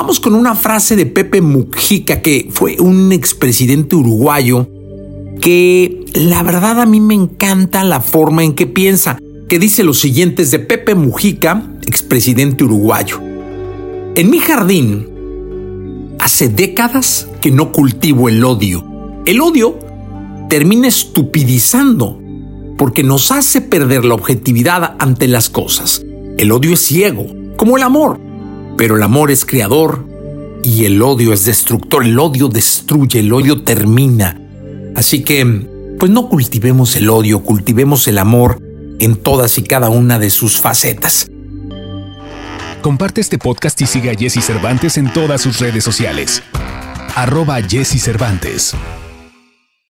Vamos con una frase de Pepe Mujica, que fue un expresidente uruguayo, que la verdad a mí me encanta la forma en que piensa, que dice lo siguiente de Pepe Mujica, expresidente uruguayo. En mi jardín, hace décadas que no cultivo el odio. El odio termina estupidizando porque nos hace perder la objetividad ante las cosas. El odio es ciego, como el amor, pero el amor es creador y el odio es destructor. El odio destruye, el odio termina. Así que, pues no cultivemos el odio, cultivemos el amor en todas y cada una de sus facetas. Comparte este podcast y sigue a Jesse Cervantes en todas sus redes sociales. Arroba Jesse Cervantes.